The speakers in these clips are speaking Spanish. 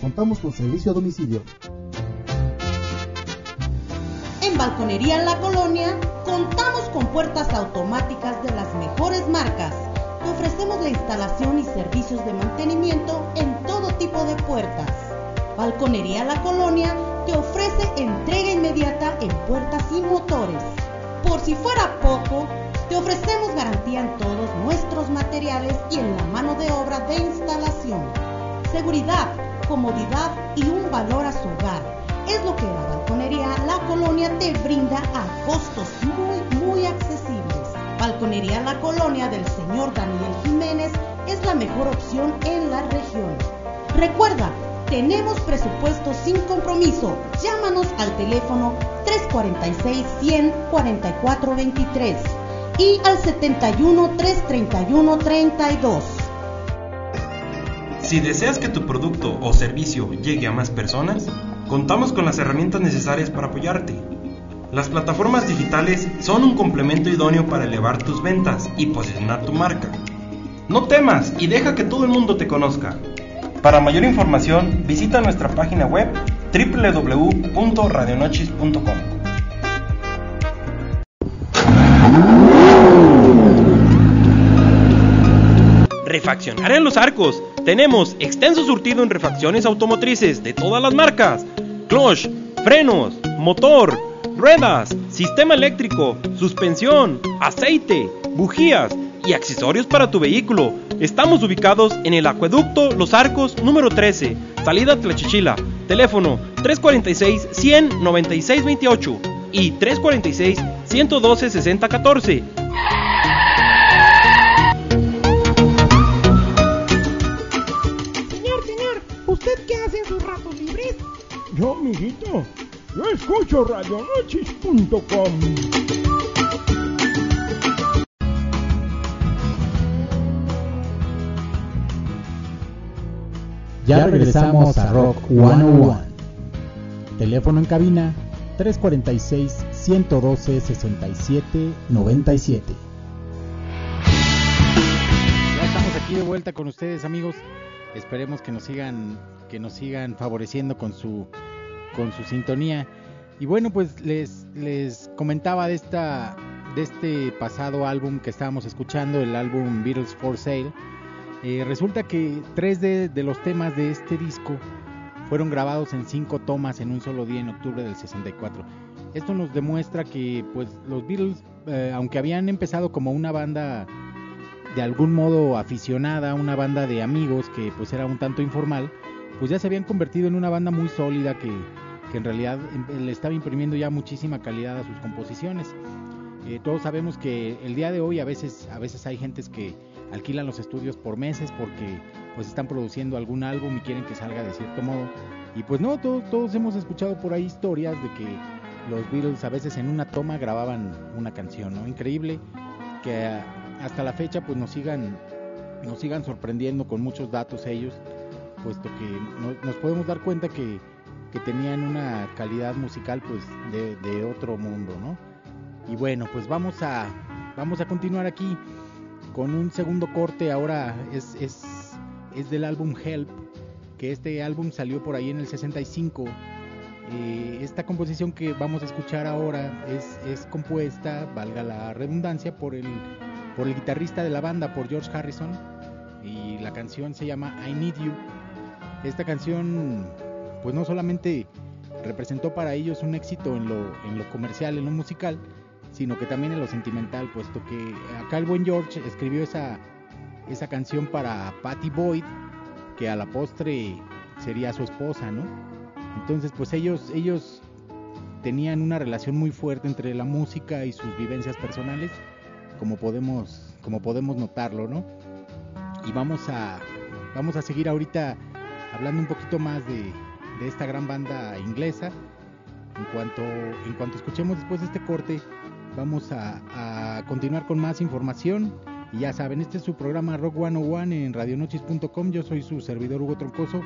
contamos con servicio a domicilio. En Balconería La Colonia contamos con puertas automáticas de las mejores marcas. Ofrecemos la instalación y servicios de mantenimiento en todo tipo de puertas. Balconería La Colonia te ofrece entrega inmediata en puertas y motores. Por si fuera poco, te ofrecemos garantía en todos nuestros materiales y en la mano de obra de instalación. Seguridad, comodidad y un valor a su hogar. Es lo que la balconería La Colonia te brinda a costos muy, muy accesibles. Balconería La Colonia del señor Daniel Jiménez es la mejor opción en la región. Recuerda, tenemos presupuesto sin compromiso. Llámanos al teléfono 346 100 44 23 y al 71 331 32. Si deseas que tu producto o servicio llegue a más personas, contamos con las herramientas necesarias para apoyarte. Las plataformas digitales son un complemento idóneo para elevar tus ventas y posicionar tu marca. No temas y deja que todo el mundo te conozca. Para mayor información, visita nuestra página web www.radionochis.com. Refaccionar en los arcos. Tenemos extenso surtido en refacciones automotrices de todas las marcas. Clutch, frenos, motor, ruedas, sistema eléctrico, suspensión, aceite, bujías y accesorios para tu vehículo. Estamos ubicados en el acueducto Los Arcos número 13, salida Tlachichila. Teléfono 346 196 28 y 346 112 6014. Yo, escucho radionochis.com. Ya regresamos a Rock 101. Teléfono en cabina 346 112 67 97. Ya estamos aquí de vuelta con ustedes, amigos. Esperemos que nos sigan que nos sigan favoreciendo con su con su sintonía. Y bueno, pues les les comentaba de esta de este pasado álbum que estábamos escuchando, el álbum Beatles for Sale. Eh, resulta que tres de, los temas de este disco fueron grabados en cinco tomas en un solo día en octubre del 64. Esto nos demuestra que pues los Beatles, eh, aunque habían empezado como una banda de algún modo aficionada, una banda de amigos que pues era un tanto informal, pues ya se habían convertido en una banda muy sólida que, que en realidad em, le estaba imprimiendo ya muchísima calidad a sus composiciones. Eh, todos sabemos que el día de hoy a veces, a veces hay gentes que alquilan los estudios por meses porque pues están produciendo algún álbum y quieren que salga de cierto modo. Y pues no, todos, todos hemos escuchado por ahí historias de que los Beatles a veces en una toma grababan una canción, ¿no? Increíble que hasta la fecha pues nos sigan nos sigan sorprendiendo con muchos datos ellos, puesto que no, nos podemos dar cuenta que, que, tenían una calidad musical pues de, de otro mundo, ¿no? Y bueno, pues vamos a vamos a continuar aquí con un segundo corte ahora es, es, es, del álbum Help, que este álbum salió por ahí en el 65. Eh, esta composición que vamos a escuchar ahora es, es, compuesta, valga la redundancia, por el, por el guitarrista de la banda, por George Harrison, y la canción se llama I Need You. Esta canción, pues no solamente representó para ellos un éxito en lo, en lo comercial, en lo musical, sino que también en lo sentimental, puesto que acá el buen George escribió esa, esa canción para Patty Boyd, que a la postre sería su esposa, ¿no? Entonces, pues ellos, ellos tenían una relación muy fuerte entre la música y sus vivencias personales, como podemos, como podemos notarlo, ¿no? Y vamos a, vamos a seguir ahorita hablando un poquito más de, de esta gran banda inglesa. En cuanto, en cuanto escuchemos después de este corte, vamos a, continuar con más información. Y ya saben, este es su programa Rock 101 en radionochis.com. Yo soy su servidor Hugo Troncoso.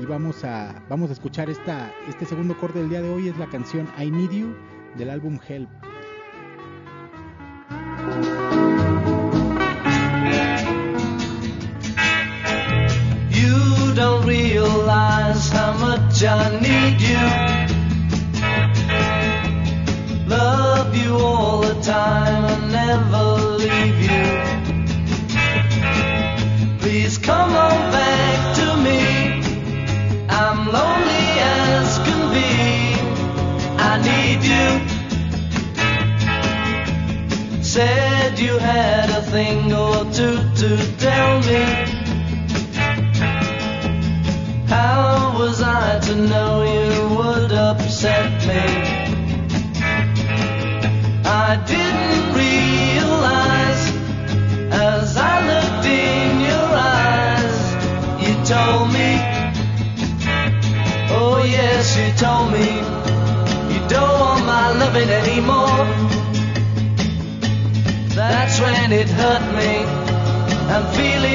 Y vamos a, vamos a escuchar esta, este segundo corte del día de hoy. Es la canción I Need You del álbum Help. How was I to know you would upset me? I didn't realize as I looked in your eyes, you told me, oh yes, you told me, you don't want my loving anymore. That's when it hurt me.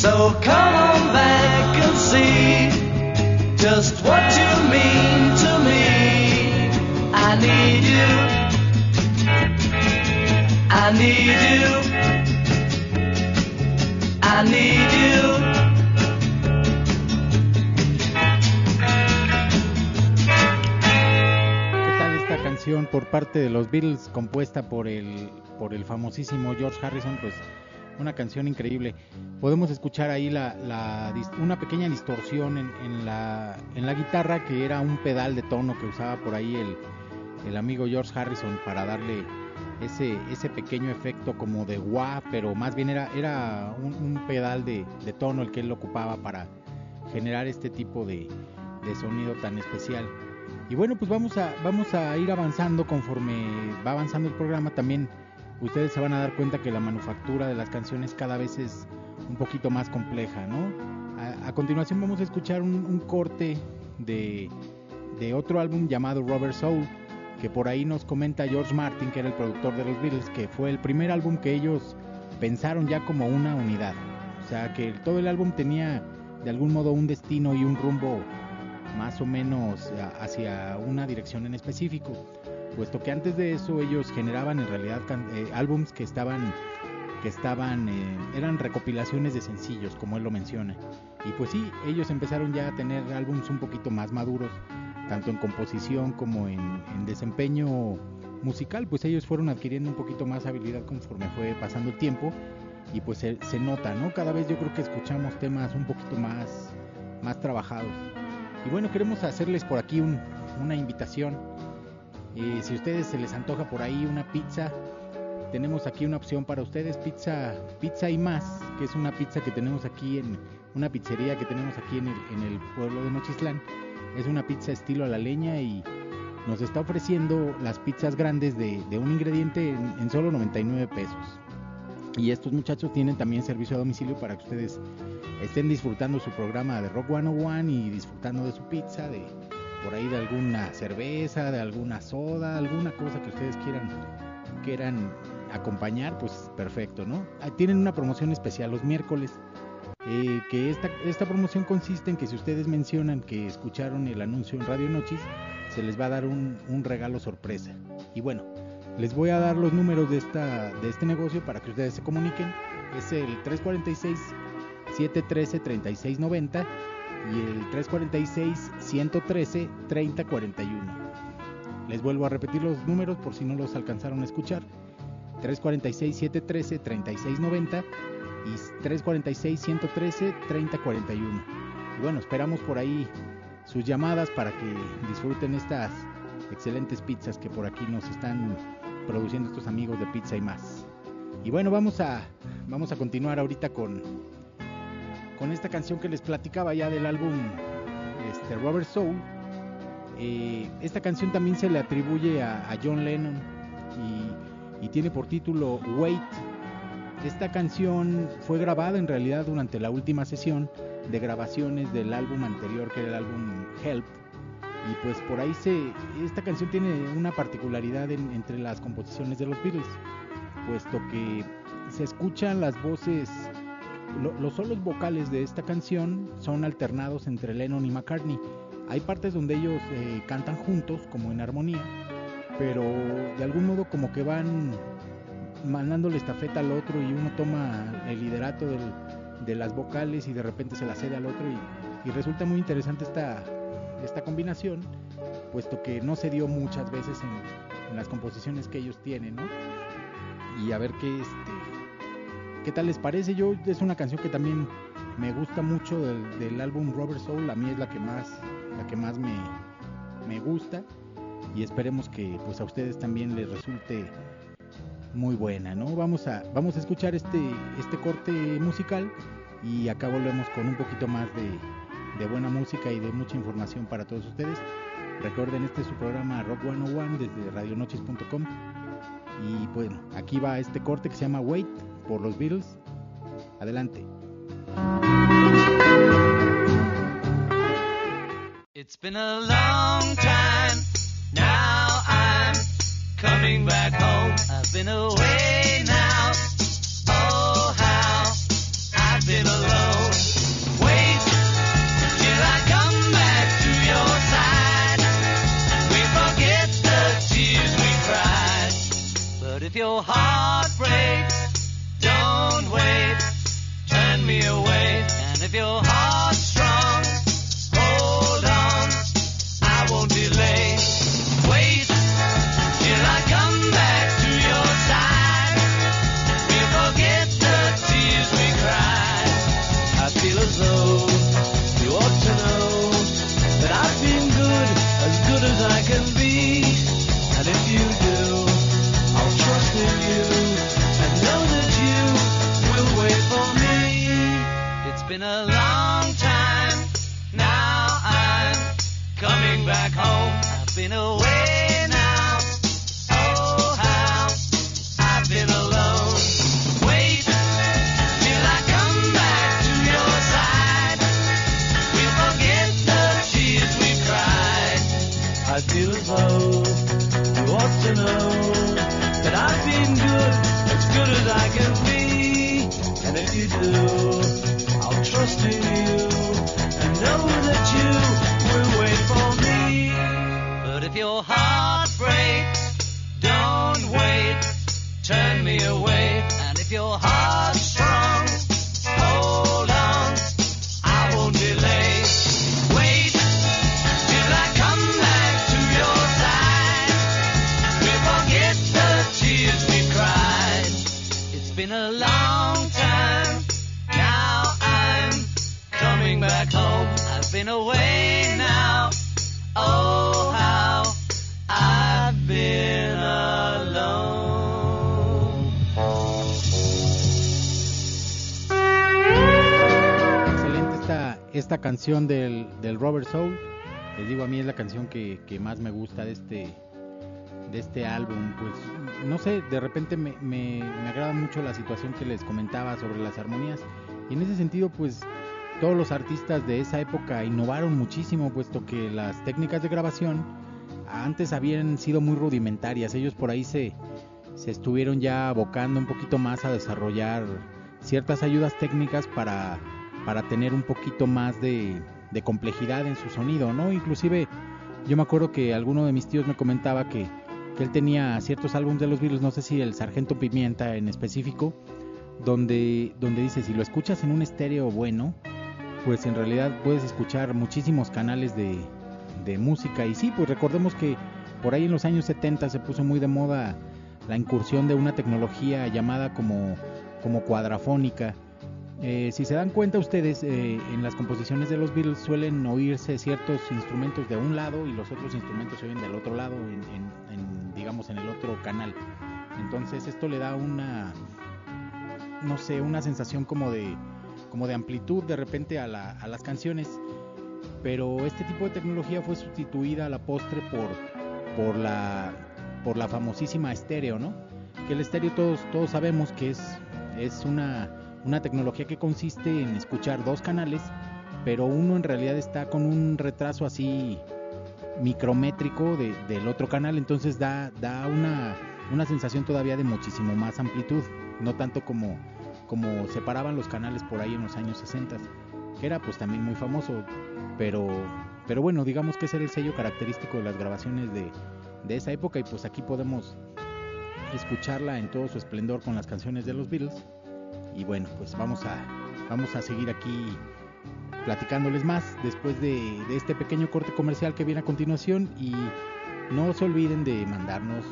So come on back and see just what you mean to me. I need you. I need you. I need you. ¿Qué tal esta canción por parte de los Beatles compuesta por el por el famosísimo George Harrison? Pues una canción increíble. Podemos escuchar ahí la, la una pequeña distorsión en, en, la, en la guitarra que era un pedal de tono que usaba por ahí el, el amigo George Harrison para darle ese, ese pequeño efecto como de wah, pero más bien era, era un, un pedal de, de, tono el que él ocupaba para generar este tipo de, de sonido tan especial. Y bueno, pues vamos a, vamos a ir avanzando conforme va avanzando el programa también ustedes se van a dar cuenta que la manufactura de las canciones cada vez es un poquito más compleja, ¿no? A, continuación vamos a escuchar un, corte de, otro álbum llamado Robert Soul, que por ahí nos comenta George Martin, que era el productor de los Beatles, que fue el primer álbum que ellos pensaron ya como una unidad. O sea, que todo el álbum tenía de algún modo un destino y un rumbo más o menos hacia una dirección en específico puesto que antes de eso ellos generaban en realidad eh, álbums que estaban que estaban eh, eran recopilaciones de sencillos como él lo menciona. Y pues sí ellos empezaron ya a tener álbums un poquito más maduros tanto en composición como en, desempeño musical. Pues ellos fueron adquiriendo un poquito más habilidad conforme fue pasando el tiempo y pues se, se nota no cada vez yo creo que escuchamos temas un poquito más más trabajados. Y bueno queremos hacerles por aquí un, una invitación si ustedes se les antoja por ahí una pizza, tenemos aquí una opción para ustedes, pizza, pizza y más, que es una pizza que tenemos aquí en una pizzería que tenemos aquí en el, en el pueblo de Nochislán. Es una pizza estilo a la leña y nos está ofreciendo las pizzas grandes de, de un ingrediente en, en, solo 99 pesos. Y estos muchachos tienen también servicio a domicilio para que ustedes estén disfrutando su programa de Rock 101 y disfrutando de su pizza, de, por ahí de alguna cerveza, de alguna soda, alguna cosa que ustedes quieran quieran acompañar, pues perfecto, ¿no? Ah, tienen una promoción especial los miércoles. Eh, que esta, esta promoción consiste en que si ustedes mencionan que escucharon el anuncio en Radio Noches, se les va a dar un, un regalo sorpresa. Y bueno, les voy a dar los números de, esta, de este negocio para que ustedes se comuniquen. Es el 346 713 3690 y el 346-113-3041. Les vuelvo a repetir los números por si no los alcanzaron a escuchar. 346-713-3690 y 346-113-3041. Y bueno, esperamos por ahí sus llamadas para que disfruten estas excelentes pizzas que por aquí nos están produciendo estos amigos de Pizza y más. Y bueno, vamos a vamos a continuar ahorita con con esta canción que les platicaba ya del álbum este, Robert Soul. Eh, esta canción también se le atribuye a, John Lennon y, tiene por título Wait. Esta canción fue grabada en realidad durante la última sesión de grabaciones del álbum anterior que era el álbum Help y pues por ahí se esta canción tiene una particularidad en- entre las composiciones de los Beatles puesto que se escuchan las voces lo- los solos vocales de esta canción son alternados entre Lennon y McCartney hay partes donde ellos eh, cantan juntos como en armonía pero de algún modo como que van mandándole estafeta al otro y uno toma el liderato de las vocales y de repente se la cede al otro y, resulta muy interesante esta, esta combinación puesto que no se dio muchas veces en, en las composiciones que ellos tienen ¿no? y a ver qué este qué tal les parece yo es una canción que también me gusta mucho del, del álbum Robert Soul. A mí es la que más la que más me, me gusta. Y esperemos que pues a ustedes también les resulte muy buena, ¿no? Vamos a, vamos a escuchar este, este corte musical y acá volvemos con un poquito más de, de buena música y de mucha información para todos ustedes. Recuerden, este es su programa Rock 101 desde radionoches.com y bueno, aquí va este corte que se llama Wait por los Beatles. Adelante. It's been a long time. Now I'm coming back home. I've been away now. Oh, how I've been alone. Wait till I come back to your side. We forget the tears we cried. But if your heart breaks, wait. Turn me away. And if your heart's been away canción del, del Robert Soul. Les digo, a mí es la canción que, que más me gusta de este, de este álbum. Pues no sé, de repente me, me, me agrada mucho la situación que les comentaba sobre las armonías. Y en ese sentido, pues todos los artistas de esa época innovaron muchísimo, puesto que las técnicas de grabación antes habían sido muy rudimentarias. Ellos por ahí se, se estuvieron ya abocando un poquito más a desarrollar ciertas ayudas técnicas para, para tener un poquito más de, complejidad en su sonido, ¿no? Inclusive yo me acuerdo que alguno de mis tíos me comentaba que, que él tenía ciertos álbumes de los Beatles, no sé si el Sargento Pimienta en específico, donde, donde dice, si lo escuchas en un estéreo bueno, pues en realidad puedes escuchar muchísimos canales de, de música. Y sí, pues recordemos que por ahí en los años 70 se puso muy de moda la incursión de una tecnología llamada como, como cuadrafónica. Eh, si se dan cuenta ustedes, eh, en las composiciones de los Beatles suelen oírse ciertos instrumentos de un lado y los otros instrumentos se oyen del otro lado, en, en- en, digamos en el otro canal. Entonces esto le da una, no sé, una sensación como de, como de amplitud de repente a, la- a las canciones. Pero este tipo de tecnología fue sustituida a la postre por, por la, por la famosísima estéreo, ¿no? Que el estéreo todos, todos sabemos que es, es una, una tecnología que consiste en escuchar dos canales, pero uno en realidad está con un retraso así micrométrico de- del otro canal, entonces da, da una, una sensación todavía de muchísimo más amplitud, no tanto como, como separaban los canales por ahí en los años 60, que era pues también muy famoso, pero, pero bueno, digamos que ese era el sello característico de las grabaciones de, de esa época y pues aquí podemos escucharla en todo su esplendor con las canciones de los Beatles. Y bueno, pues vamos a, vamos a seguir aquí platicándoles más después de, este pequeño corte comercial que viene a continuación. Y no se olviden de mandarnos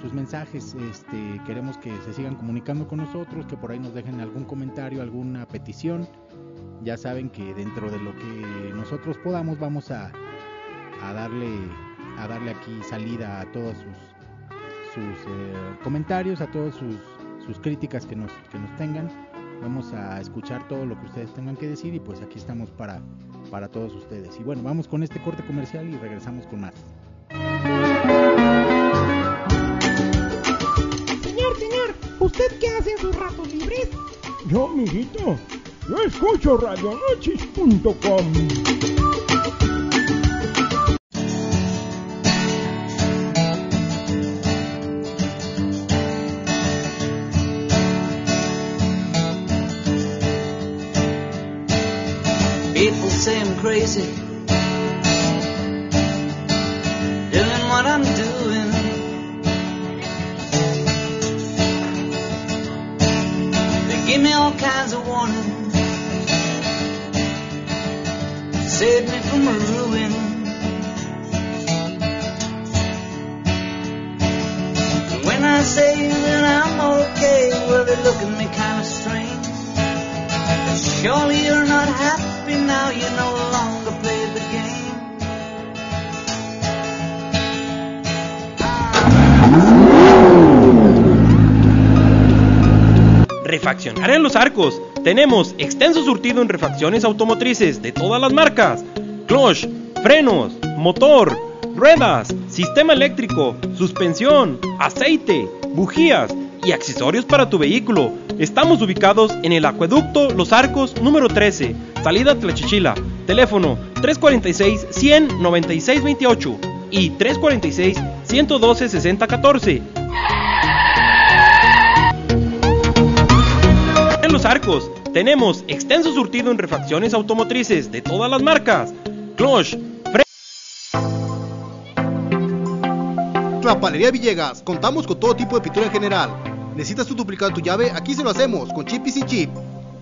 sus mensajes, este, queremos que se sigan comunicando con nosotros, que por ahí nos dejen algún comentario, alguna petición, ya saben que dentro de lo que nosotros podamos vamos a, a darle a darle aquí salida a todos sus sus eh, comentarios, a todas sus, sus críticas que nos, que nos tengan. Vamos a escuchar todo lo que ustedes tengan que decir y pues aquí estamos para, para todos ustedes. Y bueno, vamos con este corte comercial y regresamos con más. Señor, señor, ¿usted qué hace en sus ratos libres? Yo, mijito, yo escucho radionoches.com. crazy. Refaccionar en los arcos. Tenemos extenso surtido en refacciones automotrices de todas las marcas. Clutch, frenos, motor, ruedas, sistema eléctrico, suspensión, aceite, bujías y accesorios para tu vehículo. Estamos ubicados en el acueducto Los Arcos número 13, salida Tlachichila. Teléfono 346 196 28 y 346 112 6014. Arcos tenemos extenso surtido en refacciones automotrices de todas las marcas. Clutch, Trapalería Villegas, contamos con todo tipo de pintura en general. ¿Necesitas tu duplicado de tu llave? Aquí se lo hacemos, con chip y sin chip.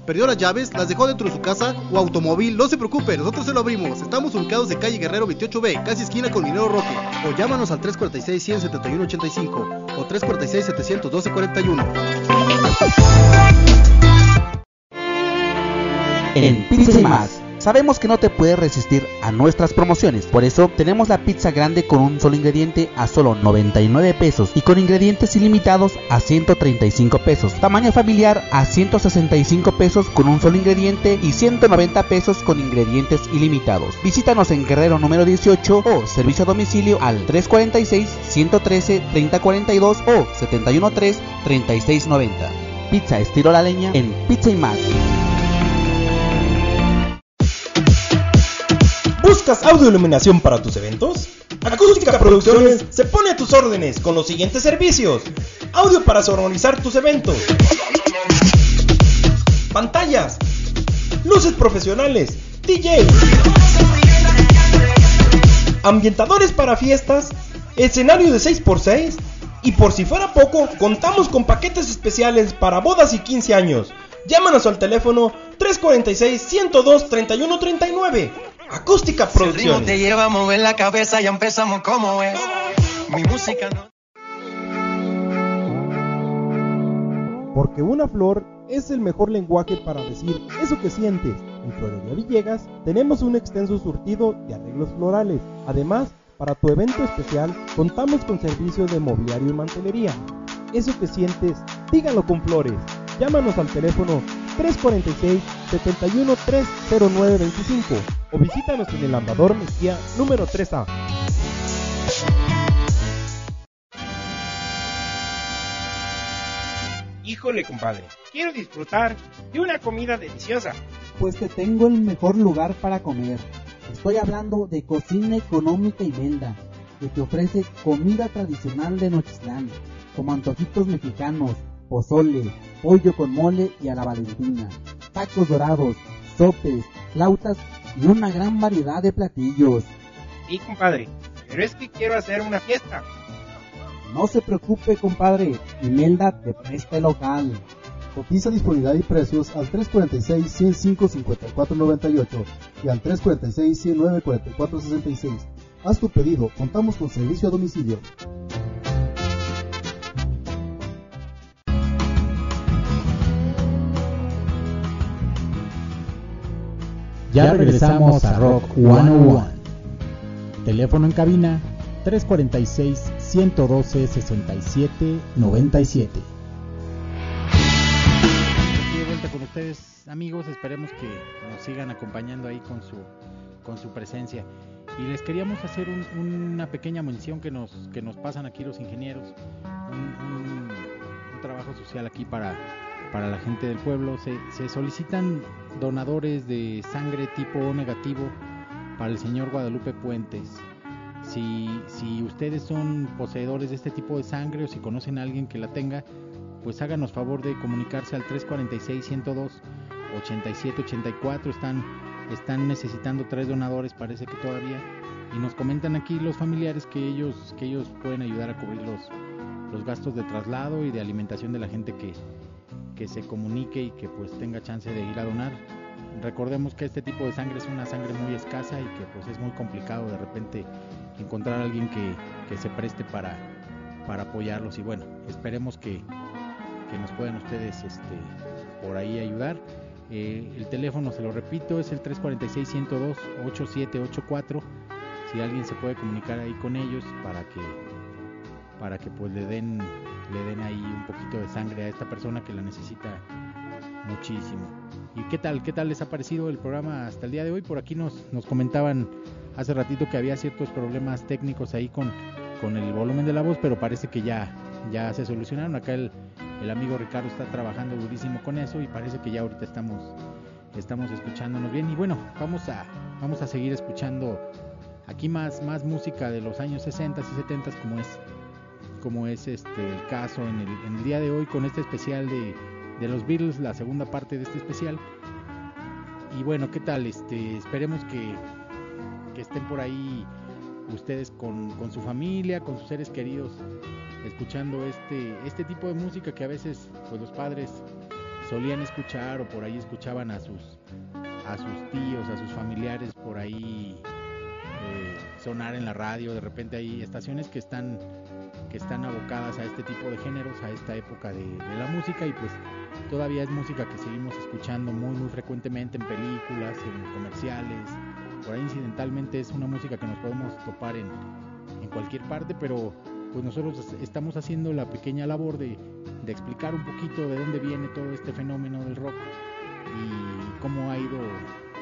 ¿Perdió las llaves? ¿Las dejó dentro de su casa o automóvil? No se preocupe, nosotros se lo abrimos. Estamos ubicados en calle Guerrero 28B, casi esquina con Minero Roque. O llámanos al 346-171-85 o 346-712-41. En Pizza y Más. Sabemos que no te puedes resistir a nuestras promociones, por eso tenemos la pizza grande con un solo ingrediente a solo 99 pesos y con ingredientes ilimitados a 135 pesos. Tamaño familiar a 165 pesos con un solo ingrediente y 190 pesos con ingredientes ilimitados. Visítanos en Guerrero número 18 o servicio a domicilio al 346-113-3042 o 713-3690. Pizza estilo la leña en Pizza y Más. ¿Buscas audio iluminación para tus eventos? Acústica Producciones se pone a tus órdenes con los siguientes servicios. Audio para sonorizar tus eventos. Pantallas. Luces profesionales. DJ. Ambientadores para fiestas. Escenario de 6x6. Y por si fuera poco, contamos con paquetes especiales para bodas y 15 años. Llámanos al teléfono 346-102-3139. Acústica Si el ritmo Producciones. te lleva a mover la cabeza, ya empezamos como es. Mi música no. Porque una flor es el mejor lenguaje para decir eso que sientes. En Florería Villegas tenemos un extenso surtido de arreglos florales. Además, para tu evento especial contamos con servicio de mobiliario y mantelería. Eso que sientes, dígalo con flores. Llámanos al teléfono 346 71 30925 o visítanos en el Ambador Mejía número 3A. Híjole, compadre, quiero disfrutar de una comida deliciosa. Pues te tengo el mejor lugar para comer. Estoy hablando de Cocina Económica Imelda, que te ofrece comida tradicional de Nochistlán, como antojitos mexicanos, pozole, pollo con mole y a la valentina, tacos dorados, sopes, flautas y una gran variedad de platillos. Sí, compadre, pero es que quiero hacer una fiesta. No se preocupe, compadre, Imelda te presta el local. Cotiza disponibilidad y precios al 346-105-5498 y al 346-109-4466. Haz tu pedido, contamos con servicio a domicilio. Ya regresamos a Rock 101. Teléfono en cabina 346 112 67 97. Aquí de vuelta con ustedes, amigos. Esperemos que nos sigan acompañando ahí con su con su presencia. Y les queríamos hacer un- una pequeña mención que nos que nos pasan aquí los ingenieros, un trabajo social aquí para para la gente del pueblo. Se, solicitan donadores de sangre tipo O negativo para el señor Guadalupe Puentes. Si, ustedes son poseedores de este tipo de sangre o si conocen a alguien que la tenga, pues háganos favor de comunicarse al 346-102-8784. Están, están necesitando tres donadores, parece que todavía. Y nos comentan aquí los familiares que ellos, pueden ayudar a cubrir los gastos de traslado y de alimentación de la gente que, que se comunique y que pues tenga chance de ir a donar. Recordemos que este tipo de sangre es una sangre muy escasa y que pues es muy complicado de repente encontrar a alguien que, que se preste para, para apoyarlos y bueno, esperemos que, que nos puedan ustedes este, por ahí ayudar. Eh, el teléfono, se lo repito, es el 346-102-8784. Si alguien se puede comunicar ahí con ellos para que para que pues le den le den ahí un poquito de sangre a esta persona que la necesita muchísimo. ¿Y qué tal? ¿Qué tal les ha parecido el programa hasta el día de hoy? Por aquí nos, nos comentaban hace ratito que había ciertos problemas técnicos ahí con, con el volumen de la voz, pero parece que ya, ya se solucionaron. Acá el, el amigo Ricardo está trabajando durísimo con eso y parece que ya ahorita estamos, estamos escuchándonos bien. Y bueno, vamos a, vamos a seguir escuchando aquí más, más música de los años 60 y 70 como es, como es este el caso en el, día de hoy con este especial de, de los Beatles, la segunda parte de este especial. Y bueno, ¿qué tal? Este, esperemos que, que estén por ahí ustedes con, con su familia, con sus seres queridos, escuchando este, este tipo de música que a veces pues los padres solían escuchar o por ahí escuchaban a sus, a sus tíos, a sus familiares por ahí eh, sonar en la radio. De repente hay estaciones que están que están abocadas a este tipo de géneros, a esta época de, de la música y pues todavía es música que seguimos escuchando muy muy frecuentemente en películas, en comerciales, por ahí incidentalmente es una música que nos podemos topar en, en cualquier parte, pero pues nosotros estamos haciendo la pequeña labor de, de explicar un poquito de dónde viene todo este fenómeno del rock y cómo ha ido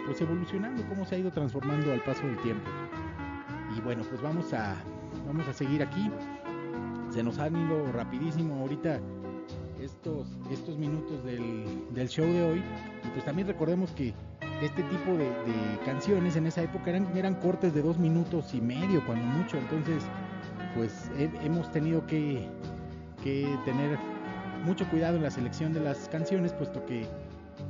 pues evolucionando, cómo se ha ido transformando al paso del tiempo. Y bueno, pues vamos a vamos a seguir aquí. Se nos han ido rapidísimo ahorita estos estos minutos del, del show de hoy. Y pues también recordemos que este tipo de, canciones en esa época eran, eran cortes de dos minutos y medio, cuando mucho. Entonces, pues he- hemos tenido que, que tener mucho cuidado en la selección de las canciones, puesto que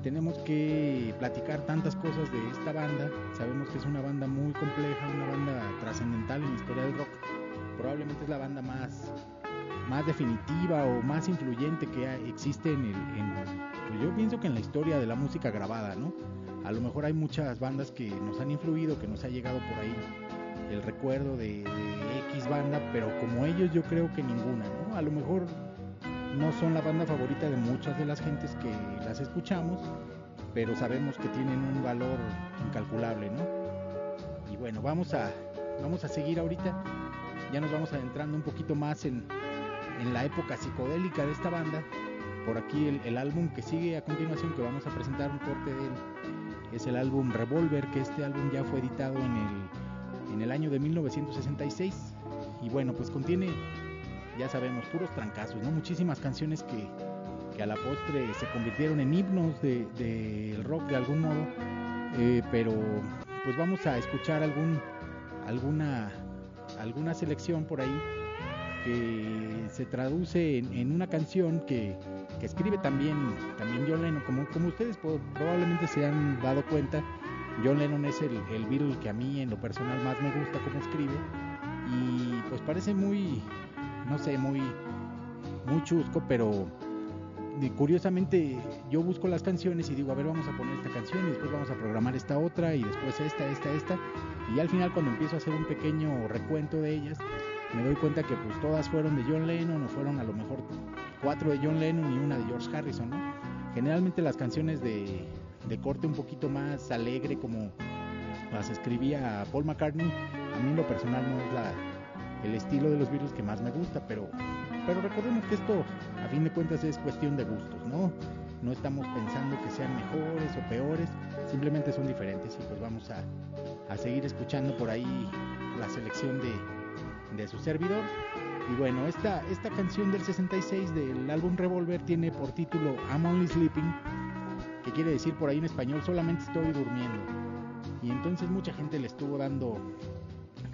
tenemos que platicar tantas cosas de esta banda. Sabemos que es una banda muy compleja, una banda trascendental en la historia del rock. Probablemente es la banda más, más definitiva o más influyente que existe en el, en, pues yo pienso que en la historia de la música grabada, ¿no? A lo mejor hay muchas bandas que nos han influido, que nos ha llegado por ahí el recuerdo de, de X banda, pero como ellos yo creo que ninguna, ¿no? A lo mejor no son la banda favorita de muchas de las gentes que las escuchamos, pero sabemos que tienen un valor incalculable, ¿no? Y bueno, vamos a, vamos a seguir ahorita, ya nos vamos adentrando un poquito más en, en la época psicodélica de esta banda. Por aquí el, álbum que sigue a continuación, que vamos a presentar un corte de él, es el álbum Revolver, que este álbum ya fue editado en el, en el año de 1966. Y bueno, pues contiene, ya sabemos, puros trancazos, ¿no? Muchísimas canciones que, que a la postre se convirtieron en himnos del de, del rock de algún modo. Eh, pero pues vamos a escuchar algún, alguna, alguna selección por ahí que se traduce en, en una canción que, que, escribe también, también John Lennon. Como, como ustedes probablemente se han dado cuenta, John Lennon es el, el Beatle que a mí en lo personal más me gusta como escribe. Y pues parece muy, no sé, muy, muy chusco, pero curiosamente yo busco las canciones y digo, a ver, vamos a poner esta canción y después vamos a programar esta otra y después esta, esta, esta. Y al final cuando empiezo a hacer un pequeño recuento de ellas, me doy cuenta que pues todas fueron de John Lennon o fueron a lo mejor cuatro de John Lennon y una de George Harrison, ¿no? Generalmente las canciones de, de corte un poquito más alegre como las escribía Paul McCartney, a mí en lo personal no es el estilo de los Beatles que más me gusta, pero, pero recordemos que esto a fin de cuentas es cuestión de gustos, ¿no? No estamos pensando que sean mejores o peores, simplemente son diferentes y pues vamos a, a seguir escuchando por ahí la selección de, de su servidor. Y bueno, esta, esta canción del 66 del álbum Revolver tiene por título I'm Only Sleeping, que quiere decir por ahí en español solamente estoy durmiendo. Y entonces mucha gente le estuvo dando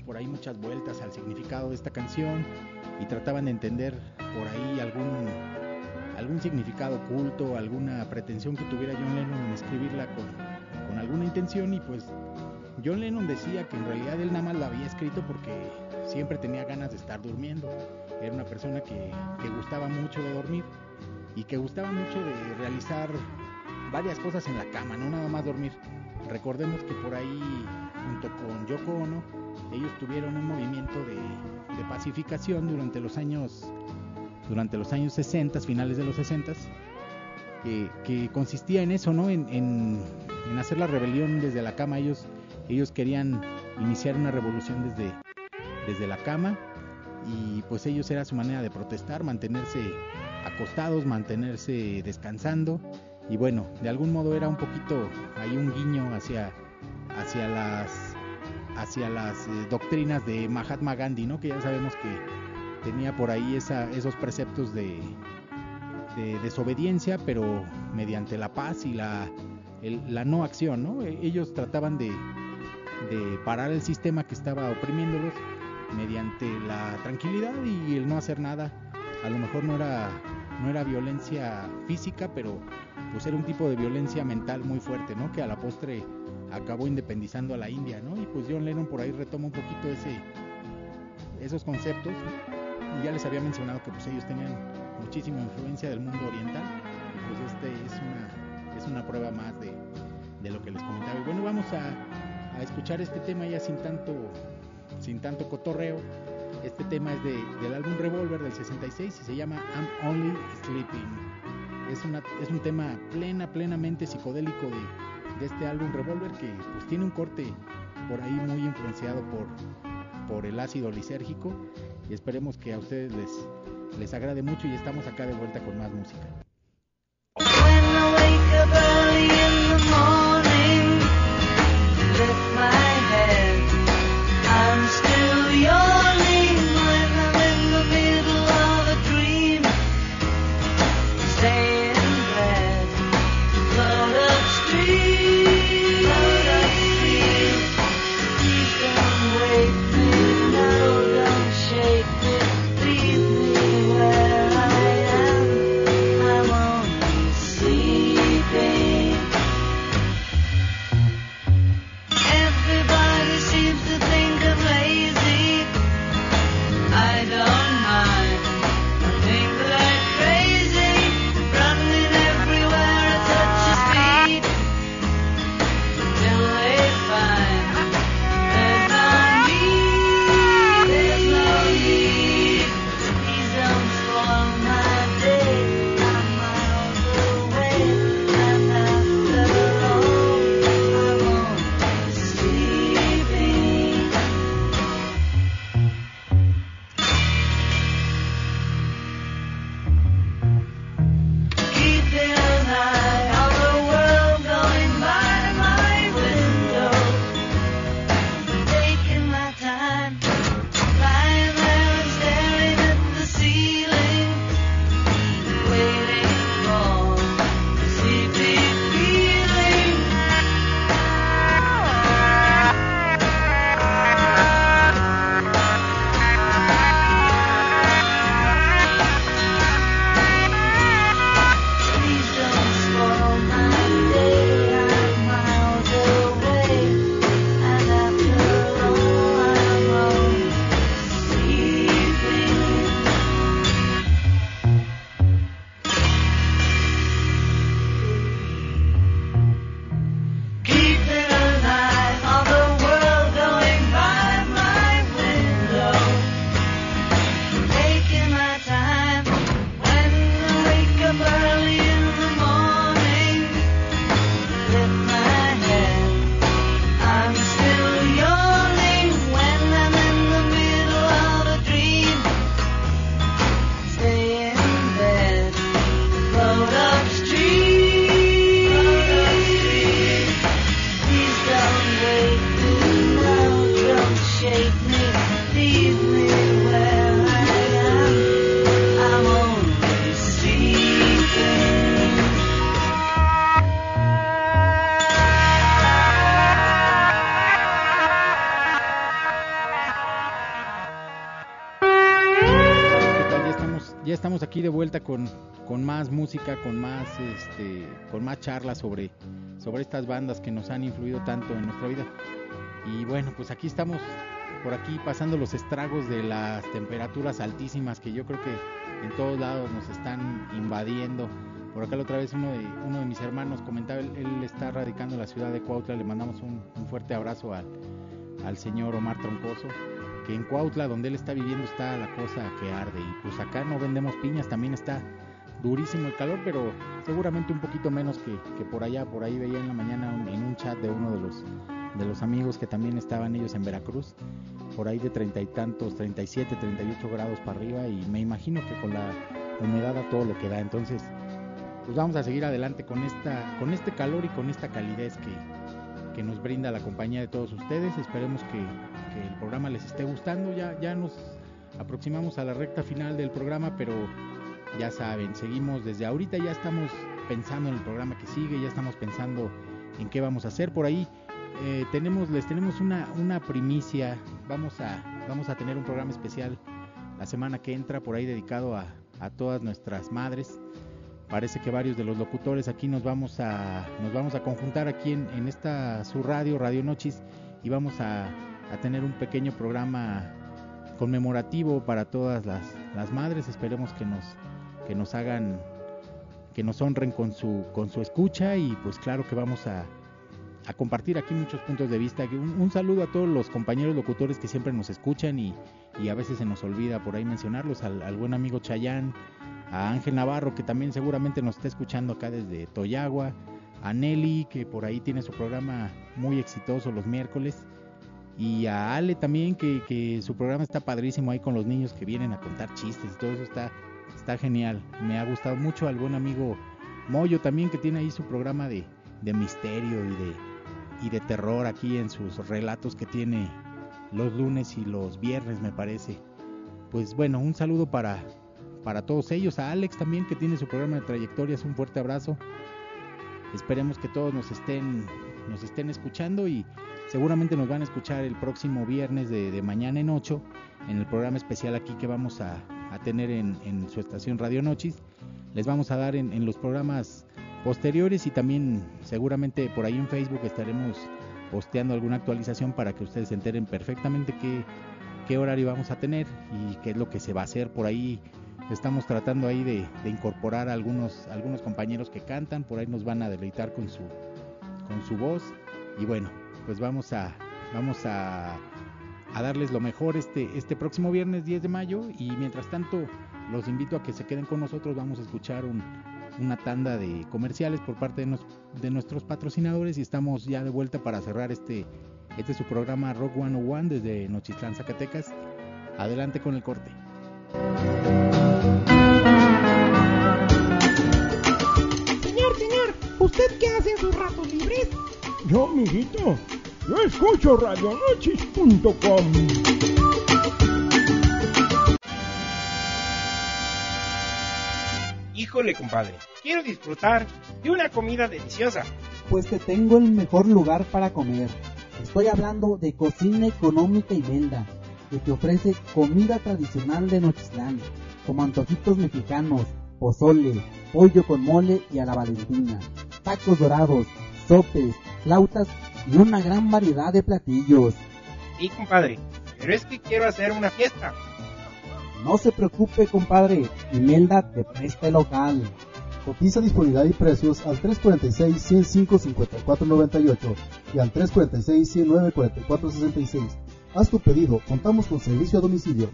por ahí muchas vueltas al significado de esta canción y trataban de entender por ahí algún algún significado oculto, alguna pretensión que tuviera John Lennon en escribirla con, con alguna intención y pues John Lennon decía que en realidad él nada más la había escrito porque siempre tenía ganas de estar durmiendo. Era una persona que, que, gustaba mucho de dormir y que gustaba mucho de realizar varias cosas en la cama, no nada más dormir. Recordemos que por ahí, junto con Yoko Ono, ellos tuvieron un movimiento de, pacificación durante los años durante los años 60, finales de los 60, que, que consistía en eso, ¿no? En, en hacer la rebelión desde la cama. Ellos, ellos querían iniciar una revolución desde, desde la cama y pues ellos era su manera de protestar, mantenerse acostados, mantenerse descansando y bueno, de algún modo era un poquito hay un guiño hacia hacia las hacia las eh, doctrinas de Mahatma Gandhi, ¿no? Que ya sabemos que tenía por ahí esa, esos preceptos de, de, desobediencia, pero mediante la paz y la, el, la no acción, ¿no? Ellos trataban de, de parar el sistema que estaba oprimiéndolos mediante la tranquilidad y el no hacer nada. A lo mejor no era no era violencia física, pero pues era un tipo de violencia mental muy fuerte, ¿no? Que a la postre acabó independizando a la India, ¿no? Y pues John Lennon por ahí retoma un poquito ese esos conceptos y ya les había mencionado que pues ellos tenían muchísima influencia del mundo oriental y pues este es una es una prueba más de, de lo que les comentaba. Y bueno, vamos a, a escuchar este tema ya sin tanto sin tanto cotorreo. Este tema es de, del álbum Revolver del 66 y se llama I'm Only Sleeping. Es, una, es un tema plena, plenamente psicodélico de, de este álbum Revolver que pues tiene un corte por ahí muy influenciado por, por el ácido lisérgico y esperemos que a ustedes les, les agrade mucho y estamos acá de vuelta con más música. Aquí de vuelta con, con más música, con más, este, con más charlas sobre, sobre estas bandas que nos han influido tanto en nuestra vida. Y bueno, pues aquí estamos por aquí pasando los estragos de las temperaturas altísimas que yo creo que en todos lados nos están invadiendo. Por acá la otra vez uno de, uno de mis hermanos comentaba, él, él está radicando en la ciudad de Cuautla, le mandamos un, un fuerte abrazo al, al señor Omar Troncoso, que en Cuautla, donde él está viviendo, está la cosa que arde. Y pues acá no vendemos piñas, también está durísimo el calor, pero seguramente un poquito menos que, que por allá. Por ahí veía en la mañana un- en un chat de uno de los, de los amigos que también estaban ellos en Veracruz, por ahí de treinta y tantos, 37, 38 grados para arriba. Y me imagino que con la humedad a todo lo que da. Entonces, pues vamos a seguir adelante con, esta, con este calor y con esta calidez que, que nos brinda la compañía de todos ustedes. Esperemos que, el programa les esté gustando. Ya, ya nos aproximamos a la recta final del programa, pero ya saben, seguimos desde ahorita, ya estamos pensando en el programa que sigue, ya estamos pensando en qué vamos a hacer por ahí. eh, tenemos, les tenemos una, una primicia, vamos a, vamos a tener un programa especial la semana que entra por ahí dedicado a, a todas nuestras madres. Parece que varios de los locutores aquí nos vamos a, nos vamos a conjuntar aquí en, en esta su radio, Radio Nochis, y vamos a, a tener un pequeño programa conmemorativo para todas las, las madres. Esperemos que nos, que nos hagan, que nos honren con su, con su escucha y pues claro que vamos a, a compartir aquí muchos puntos de vista. Un saludo a todos los compañeros locutores que siempre nos escuchan y, y a veces se nos olvida por ahí mencionarlos, al, al buen amigo Chayán, a Ángel Navarro que también seguramente nos está escuchando acá desde Toyagua, a Nelly que por ahí tiene su programa muy exitoso los miércoles y a Ale también que, que su programa está padrísimo ahí con los niños que vienen a contar chistes y todo eso está, está genial. Me ha gustado mucho al buen amigo Moyo también que tiene ahí su programa de, de misterio y de, y de terror aquí en sus relatos que tiene los lunes y los viernes me parece. Pues bueno, un saludo para, para todos ellos, a Alex también que tiene su programa de trayectorias, un fuerte abrazo. Esperemos que todos nos estén, nos estén escuchando y seguramente nos van a escuchar el próximo viernes de, mañana en 8 en el programa especial aquí que vamos a, tener en, su estación Radio Nochis. Les vamos a dar en, los programas posteriores y también seguramente por ahí en Facebook estaremos posteando alguna actualización para que ustedes se enteren perfectamente qué, qué horario vamos a tener y qué es lo que se va a hacer por ahí. Estamos tratando ahí de, de incorporar a algunos, algunos compañeros que cantan, por ahí nos van a deleitar con su, con su voz y bueno, pues vamos a, vamos a, darles lo mejor este, este próximo viernes 10 de mayo y mientras tanto los invito a que se queden con nosotros, vamos a escuchar un, una tanda de comerciales por parte de, nuestros patrocinadores y estamos ya de vuelta para cerrar este, este es su programa Rock 101 desde Nochitlán, Zacatecas. Adelante con el corte. Señor, señor, ¿usted qué hace en sus ratos libres? Yo, mijito, yo escucho radionochis.com. Híjole, compadre, quiero disfrutar de una comida deliciosa. Pues te tengo el mejor lugar para comer. Estoy hablando de Cocina Económica Imelda, que te ofrece comida tradicional de Nochistlán, como antojitos mexicanos, pozole, pollo con mole y a la valentina, tacos dorados, sopes, flautas y una gran variedad de platillos. Sí, compadre, pero es que quiero hacer una fiesta. No se preocupe, compadre, Imelda te presta el local. Cotiza disponibilidad y precios al 346-105-5498 y al 346-109-4466. Haz tu pedido, contamos con servicio a domicilio.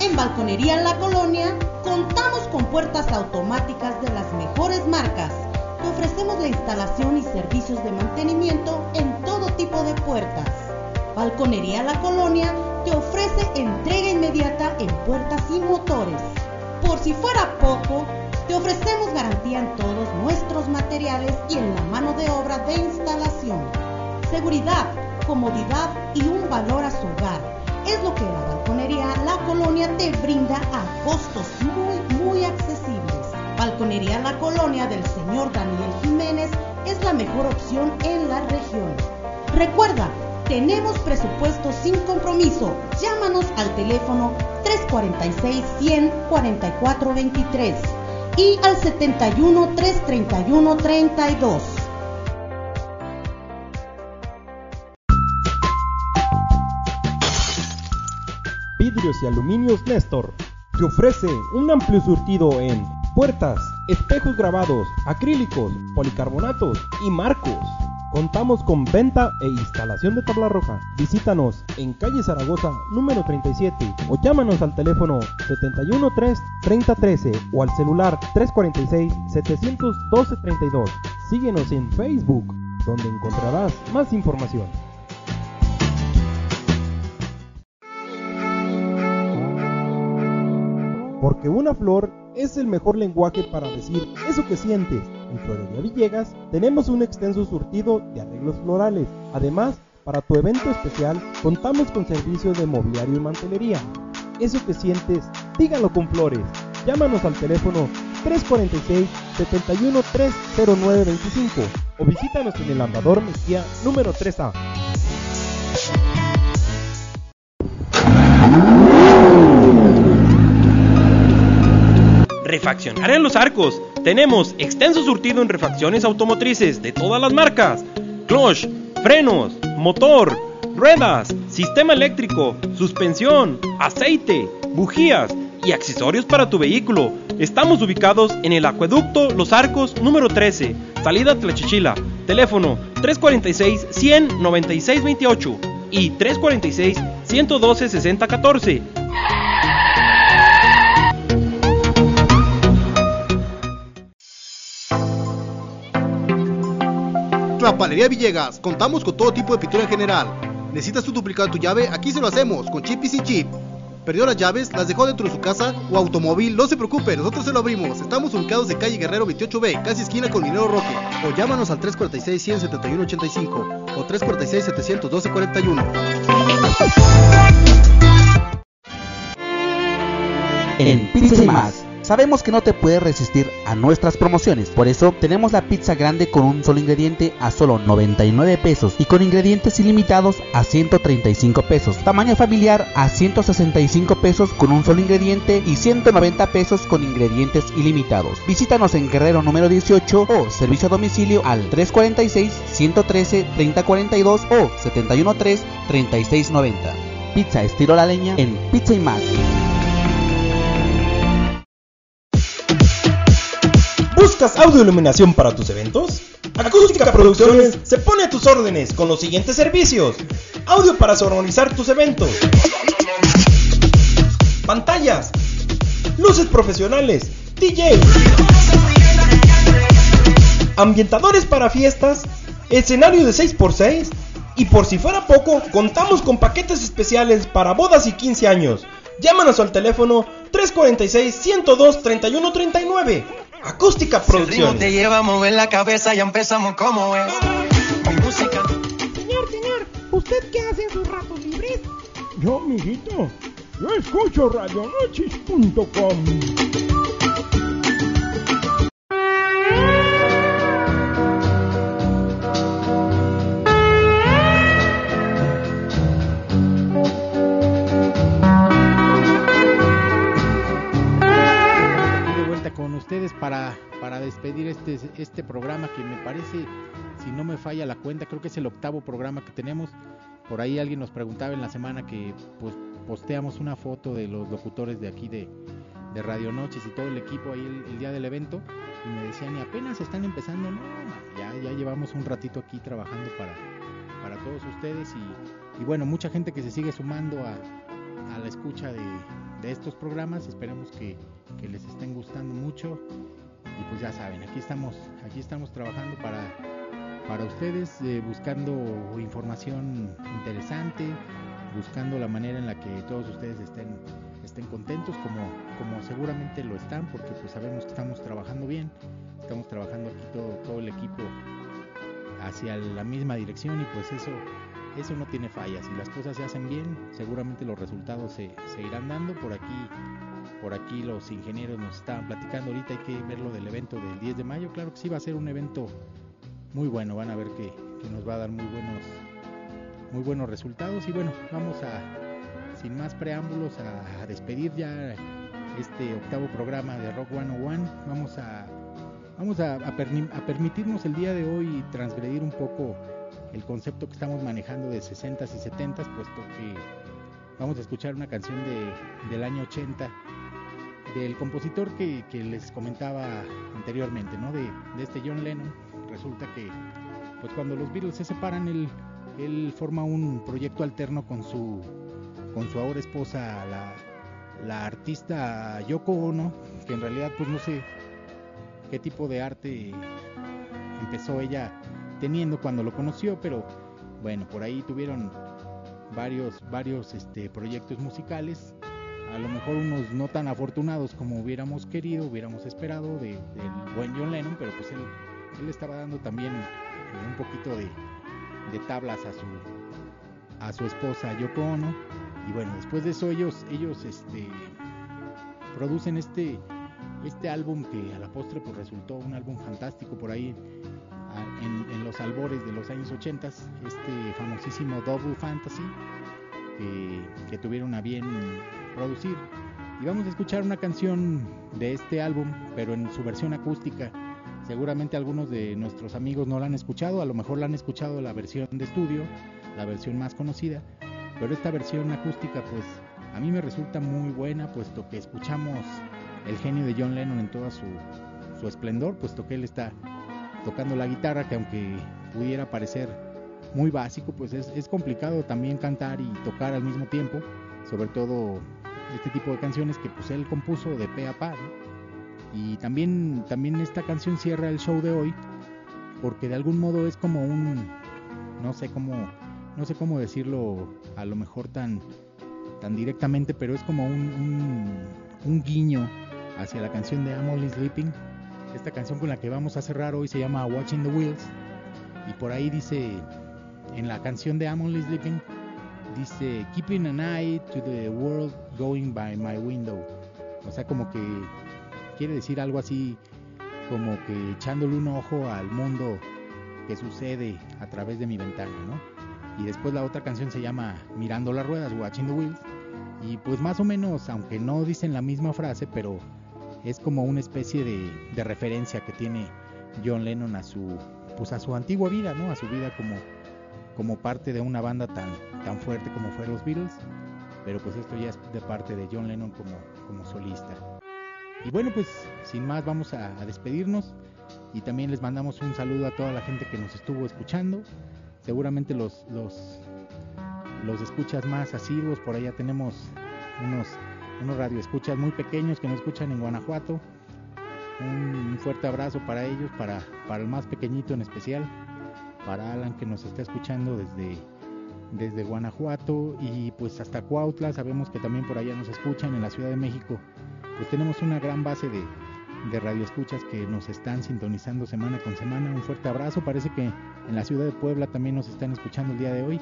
En Balconería La Colonia contamos con puertas automáticas de las mejores marcas. Ofrecemos la instalación y servicios de mantenimiento en todo tipo de puertas. Balconería La Colonia te ofrece entrega inmediata en puertas y motores. Por si fuera poco, te ofrecemos garantía en todos nuestros materiales y en la mano de obra de instalación. Seguridad, comodidad y un valor a su hogar es lo que la balconería La Colonia te brinda a costos muy, muy accesibles. Balconería La Colonia del señor Daniel Jiménez es la mejor opción en la región. Recuerda, tenemos presupuesto sin compromiso. Llámanos al teléfono 346 100 44 23 y al 71 331 32. Vidrios y Aluminios Néstor te ofrece un amplio surtido en puertas, espejos grabados, acrílicos, policarbonatos y marcos. Contamos con venta e instalación de tabla roja. Visítanos en calle Zaragoza número 37 o llámanos al teléfono 713 3013 o al celular 346 712 32. Síguenos en Facebook donde encontrarás más información. Porque una flor es el mejor lenguaje para decir eso que sientes. En Florería Villegas tenemos un extenso surtido de arreglos florales. Además, para tu evento especial contamos con servicios de mobiliario y mantelería. Eso que sientes, dígalo con flores. Llámanos al teléfono 346 71 30925 o visítanos en el Andador Mejía número 3A. Refaccionar en los arcos. Tenemos extenso surtido en refacciones automotrices de todas las marcas. Clutch, frenos, motor, ruedas, sistema eléctrico, suspensión, aceite, bujías y accesorios para tu vehículo. Estamos ubicados en el acueducto Los Arcos número 13, salida Tlachichila. Teléfono 346 100 9628 y 346 112 6014. Trapalería Villegas, contamos con todo tipo de pintura en general. ¿Necesitas tu duplicado de tu llave? Aquí se lo hacemos, con chip y sin chip. ¿Perdió las llaves? ¿Las dejó dentro de su casa o automóvil? No se preocupe, nosotros se lo abrimos. Estamos ubicados en calle Guerrero 28B, casi esquina con Minero Roque. O llámanos al 346-171-85 o 346-712-41. En Pizza más. Sabemos que no te puedes resistir a nuestras promociones, por eso tenemos la pizza grande con un solo ingrediente a solo 99 pesos y con ingredientes ilimitados a 135 pesos, tamaño familiar a 165 pesos con un solo ingrediente y 190 pesos con ingredientes ilimitados. Visítanos en Guerrero número 18 o servicio a domicilio al 346 113 3042 o 713 3690. Pizza estilo la leña en Pizza y más. ¿Buscas audioiluminación para tus eventos? Acústica Producciones se pone a tus órdenes con los siguientes servicios. Audio para sonorizar tus eventos. Pantallas. Luces profesionales. DJ. Ambientadores para fiestas. Escenario de 6x6. Y por si fuera poco, contamos con paquetes especiales para bodas y 15 años. Llámanos al teléfono 346 102 3139. Acústica Producciones. Si te lleva a mover la cabeza, y empezamos como es. Mi música. Señor, señor, ¿usted qué hace en sus ratos libres? Yo, mijito, yo escucho radionoches.com. ustedes para, para despedir este, este programa que me parece, si no me falla la cuenta, creo que es el octavo programa que tenemos. Por ahí alguien nos preguntaba en la semana que pues posteamos una foto de los locutores de aquí de, de Radio Noches y todo el equipo ahí el, día del evento y me decían, y apenas están empezando, no, ya, ya llevamos un ratito aquí trabajando para, para todos ustedes y, y bueno, mucha gente que se sigue sumando a, a la escucha de, de estos programas. Esperemos que, que les estén gustando mucho. Y pues ya saben, aquí estamos, aquí estamos trabajando para, para ustedes, eh, buscando información interesante, buscando la manera en la que todos ustedes estén, estén contentos, como, como seguramente lo están, porque pues sabemos que estamos trabajando bien, estamos trabajando aquí todo, todo el equipo hacia la misma dirección y pues eso eso no tiene fallas. Si las cosas se hacen bien, seguramente los resultados se, se irán dando. Por aquí, por aquí los ingenieros nos estaban platicando ahorita, hay que ver lo del evento del 10 de mayo. Claro que sí va a ser un evento muy bueno, van a ver que, nos va a dar muy buenos, muy buenos resultados. Y bueno, vamos a sin más preámbulos, a, despedir ya este octavo programa de Rock 101. Vamos a vamos a permitirnos el día de hoy transgredir un poco el concepto que estamos manejando de 60s y 70s, puesto que vamos a escuchar una canción de, del año 80 del compositor que, que les comentaba anteriormente, ¿no? De, de este John Lennon. Resulta que, pues cuando los Beatles se separan, él, él forma un proyecto alterno con su, con su ahora esposa, la, la artista Yoko Ono, que en realidad, pues no sé qué tipo de arte empezó ella teniendo cuando lo conoció, pero bueno, por ahí tuvieron varios, varios este, proyectos musicales, a lo mejor unos no tan afortunados como hubiéramos querido, hubiéramos esperado de, del buen John Lennon, pero pues él, él estaba dando también eh, un poquito de, de tablas a su, a su esposa Yoko Ono, y bueno, después de eso ellos, ellos este, producen este, este álbum que a la postre pues resultó un álbum fantástico por ahí en, en los albores de los años 80, este famosísimo Double Fantasy que, tuvieron a bien producir. Y vamos a escuchar una canción de este álbum, pero en su versión acústica. Seguramente algunos de nuestros amigos no la han escuchado, a lo mejor la han escuchado la versión de estudio, la versión más conocida, pero esta versión acústica pues a mí me resulta muy buena, puesto que escuchamos el genio de John Lennon en toda su, su esplendor, puesto que él está tocando la guitarra, que aunque pudiera parecer muy básico, pues es, es complicado también cantar y tocar al mismo tiempo, sobre todo este tipo de canciones que pues él compuso de pe a pa, ¿no? Y también, también esta canción cierra el show de hoy, porque de algún modo es como un, no sé cómo, no sé cómo decirlo, a lo mejor tan, tan directamente, pero es como un, un, un guiño hacia la canción de I'm Only Sleeping. Esta canción con la que vamos a cerrar hoy se llama Watching the Wheels. Y por ahí dice, en la canción de I'm Only Sleeping, dice Keeping an eye to the world going by my window. O sea, como que quiere decir algo así como que echándole un ojo al mundo que sucede a través de mi ventana, ¿no? Y después la otra canción se llama Mirando las ruedas, Watching the Wheels. Y pues más o menos, aunque no dicen la misma frase, pero es como una especie de, de referencia que tiene John Lennon a su pues a su antigua vida, ¿no? A su vida como como parte de una banda tan tan fuerte como fue los Beatles, pero pues esto ya es de parte de John Lennon como como solista. Y bueno, pues sin más vamos a, despedirnos y también les mandamos un saludo a toda la gente que nos estuvo escuchando. Seguramente los los los escuchas más asiduos, por allá tenemos unos unos radioescuchas muy pequeños que nos escuchan en Guanajuato. Un, un fuerte abrazo para ellos, para, para el más pequeñito en especial, para Alan que nos está escuchando desde, desde Guanajuato y pues hasta Cuautla, sabemos que también por allá nos escuchan en la Ciudad de México. Pues tenemos una gran base de, de radioescuchas que nos están sintonizando semana con semana. Un fuerte abrazo, parece que en la ciudad de Puebla también nos están escuchando el día de hoy.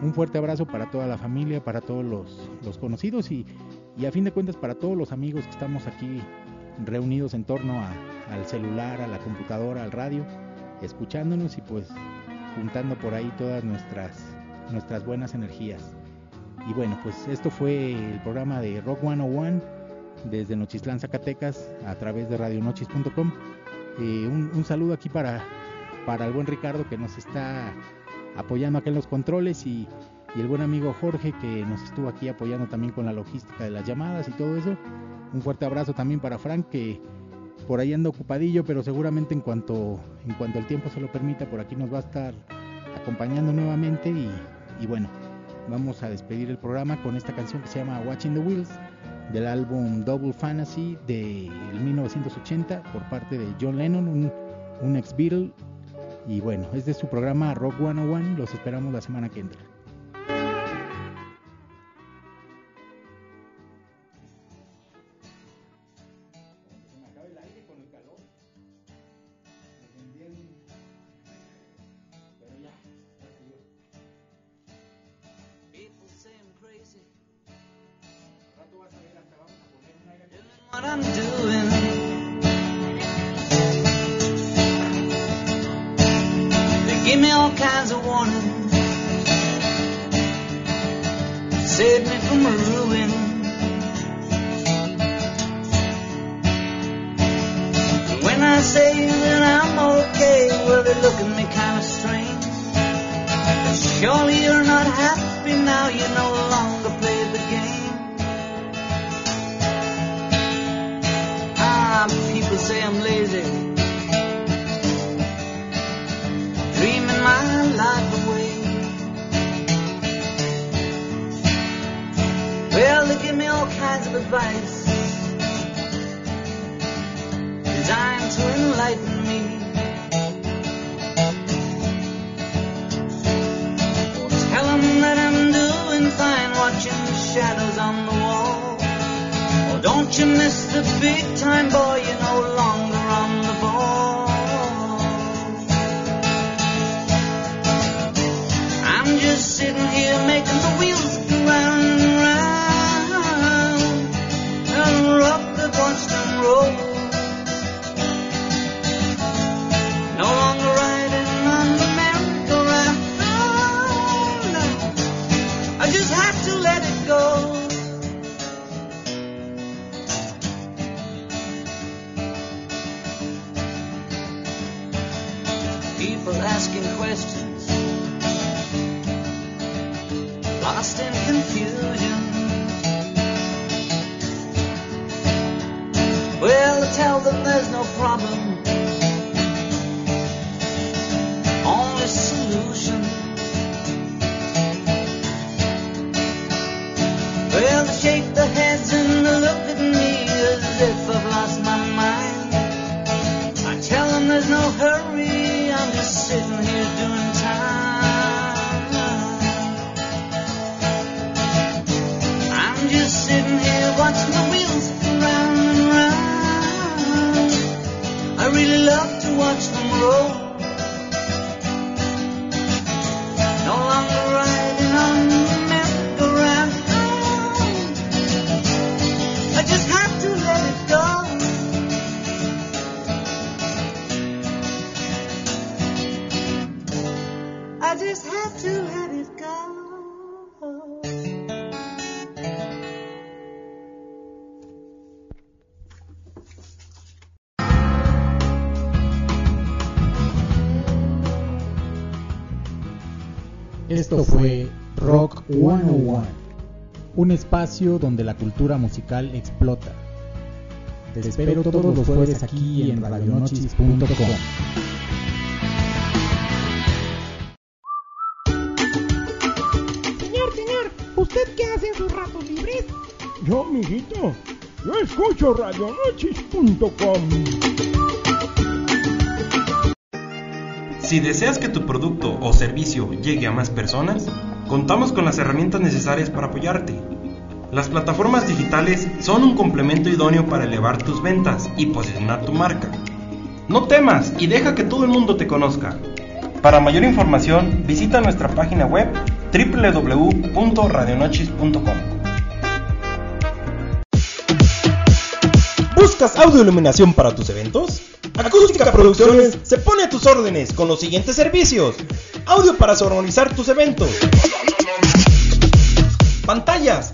Un fuerte abrazo para toda la familia, para todos los, los conocidos y, y a fin de cuentas para todos los amigos que estamos aquí reunidos en torno a- al celular, a la computadora, al radio, escuchándonos y pues juntando por ahí todas nuestras, nuestras buenas energías. Y bueno, pues esto fue el programa de Rock 101 desde Nochistlán, Zacatecas, a través de radionochis.com. Eh, un, un saludo aquí para, para el buen Ricardo que nos está apoyando acá en los controles y, y el buen amigo Jorge que nos estuvo aquí apoyando también con la logística de las llamadas y todo eso. Un fuerte abrazo también para Frank que por ahí anda ocupadillo, pero seguramente en cuanto en cuanto el tiempo se lo permita por aquí nos va a estar acompañando nuevamente y, bueno, vamos a despedir el programa con esta canción que se llama Watching the Wheels del álbum Double Fantasy de 1980 por parte de John Lennon, un, un ex Beatle. Y bueno, este es su programa Rock 101, los esperamos la semana que entra. Give me all kinds of warnings. Save me from ruin. And when I say that I'm okay, well, they look at me kind of strange. Surely you're People asking questions, lost in confusion. Well, tell them there's no problem, Esto fue Rock 101, un espacio donde la cultura musical explota. Te espero todos los jueves aquí en radionochis.com. Señor, señor, ¿usted qué hace en sus ratos libres? Yo, mijito, yo escucho radionochis.com. Si deseas que tu producto o servicio llegue a más personas, contamos con las herramientas necesarias para apoyarte. Las plataformas digitales son un complemento idóneo para elevar tus ventas y posicionar tu marca. No temas y deja que todo el mundo te conozca. Para mayor información, visita nuestra página web www.radionochis.com. ¿Buscas audio iluminación para tus eventos? Acústica Producciones se pone a tus órdenes con los siguientes servicios. Audio para sonorizar tus eventos. Pantallas.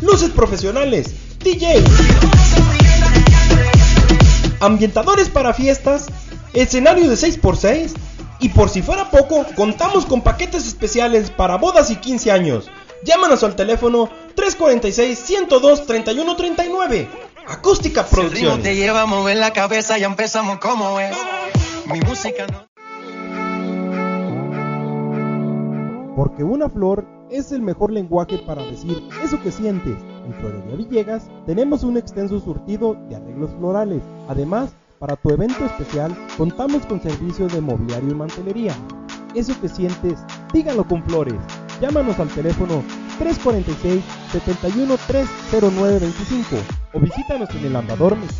Luces profesionales. DJ. Ambientadores para fiestas. Escenario de 6x6. Y por si fuera poco, contamos con paquetes especiales para bodas y 15 años. Llámanos al teléfono 346 102 3139 Acústica Producciones. Porque una flor es el mejor lenguaje para decir eso que sientes. En Florería Villegas tenemos un extenso surtido de arreglos florales. Además, para tu evento especial contamos con servicio de mobiliario y mantelería. Eso que sientes, dígalo con flores. Llámanos al teléfono 346 71 30925 o visítanos en el Ambador